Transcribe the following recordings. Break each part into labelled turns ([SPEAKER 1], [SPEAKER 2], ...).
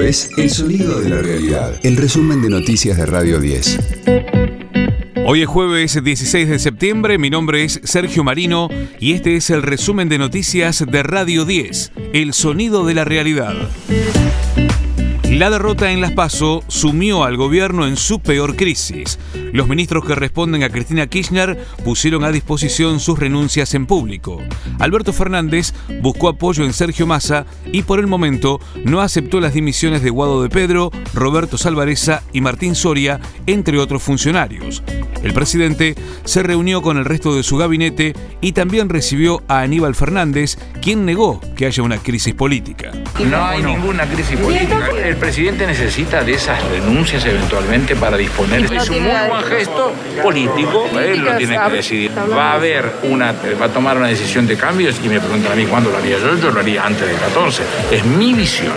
[SPEAKER 1] Es El Sonido de la Realidad, el resumen de noticias de Radio 10.
[SPEAKER 2] Hoy es jueves 16 de septiembre, mi nombre es Sergio Marino y este es el resumen de noticias de Radio 10, El Sonido de la Realidad. La derrota en Las Paso sumió al gobierno en su peor crisis. Los ministros que responden a Cristina Kirchner pusieron a disposición sus renuncias en público. Alberto Fernández buscó apoyo en Sergio Massa y por el momento no aceptó las dimisiones de Guado de Pedro, Roberto Salvareza y Martín Soria, entre otros funcionarios. El presidente se reunió con el resto de su gabinete y también recibió a Aníbal Fernández, quien negó que haya una crisis política.
[SPEAKER 3] No hay ninguna crisis política. El presidente necesita de esas renuncias eventualmente para disponer. Es un muy buen gesto político, él lo tiene que decidir. Va a haber una, va a tomar una decisión de cambios y me preguntan a mí cuándo lo haría yo, yo lo haría antes del 14. Es mi visión.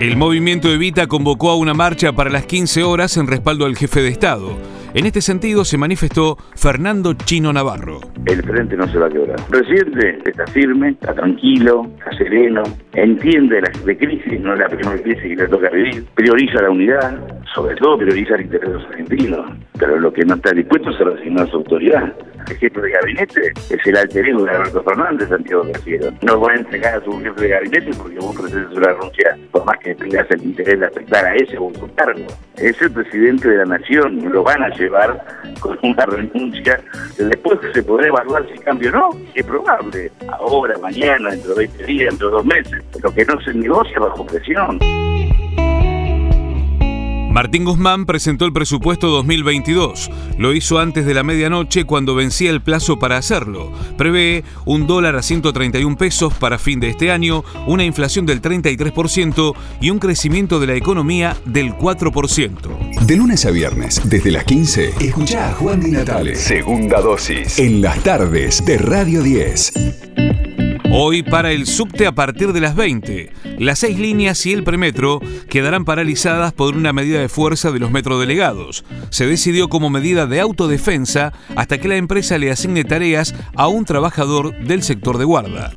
[SPEAKER 2] El movimiento Evita convocó a una marcha para las 15 horas en respaldo al jefe de Estado. En este sentido se manifestó Fernando Chino Navarro.
[SPEAKER 4] El frente no se va a quebrar. Presidente está firme, está tranquilo, está sereno, entiende la de crisis, no es la primera crisis que le toca vivir, prioriza la unidad, sobre todo prioriza el interés de los argentinos, pero lo que no está dispuesto es a resignar su autoridad. El jefe de gabinete es el alter de Alberto Fernández, Santiago García. No va a entregar a su jefe de gabinete porque vos presentes una renuncia, por más que tengas el interés de aceptar a ese o su cargo. Es el presidente de la nación, lo van a llevar con una renuncia después se podrá evaluar si cambio o no. Es probable, ahora, mañana, dentro de 20 días, dentro de dos meses. Lo que no se negocia bajo presión.
[SPEAKER 2] Martín Guzmán presentó el presupuesto 2022. Lo hizo antes de la medianoche cuando vencía el plazo para hacerlo. Prevé un dólar a 131 pesos para fin de este año, una inflación del 33% y un crecimiento de la economía del 4%.
[SPEAKER 1] De lunes a viernes, desde las 15, escucha a Juan Di Natale. Segunda dosis. En las tardes de Radio 10.
[SPEAKER 2] Hoy para el subte a partir de las 20. Las seis líneas y el premetro quedarán paralizadas por una medida de fuerza de los metrodelegados. Se decidió como medida de autodefensa hasta que la empresa le asigne tareas a un trabajador del sector de guarda.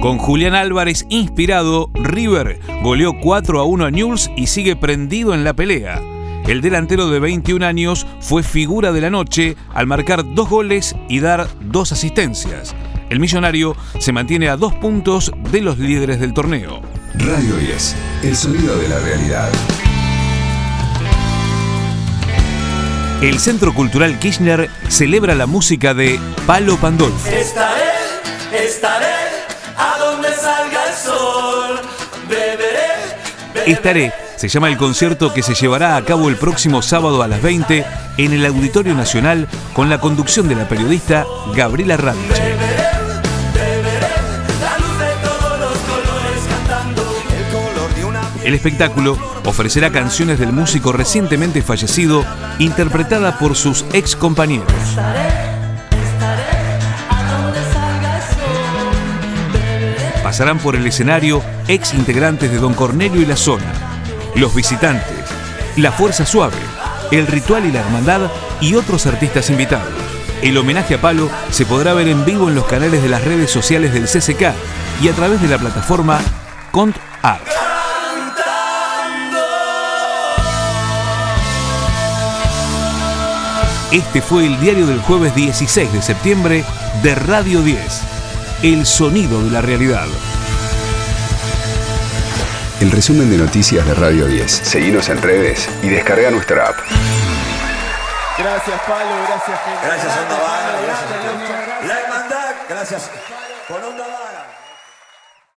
[SPEAKER 2] Con Julián Álvarez inspirado, River goleó 4 a 1 a Newell's y sigue prendido en la pelea. El delantero de 21 años fue figura de la noche al marcar dos goles y dar dos asistencias. El millonario se mantiene a dos puntos de los líderes del torneo.
[SPEAKER 1] Radio 10, el sonido de la realidad.
[SPEAKER 2] El Centro Cultural Kirchner celebra la música de Palo Pandolfo.
[SPEAKER 5] Estaré, estaré, a donde salga el sol, beberé, beberé.
[SPEAKER 2] Estaré se llama el concierto que se llevará a cabo el próximo sábado a las 20 en el Auditorio Nacional con la conducción de la periodista Gabriela Ranche. El espectáculo ofrecerá canciones del músico recientemente fallecido, interpretada por sus ex compañeros. Pasarán por el escenario ex integrantes de Don Cornelio y la Zona, los visitantes, la Fuerza Suave, el Ritual y la Hermandad y otros artistas invitados. El homenaje a Palo se podrá ver en vivo en los canales de las redes sociales del CCK y a través de la plataforma Cont Este fue el diario del jueves 16 de septiembre de Radio 10, El Sonido de la Realidad.
[SPEAKER 1] El resumen de noticias de Radio 10. Seguimos en redes y descarga nuestra app.
[SPEAKER 6] Gracias, Palo. Gracias, gente.
[SPEAKER 7] Gracias, Onda Vaga.
[SPEAKER 6] Gracias,
[SPEAKER 7] Gracias, La Hermandad. Gracias. Con Onda Vaga.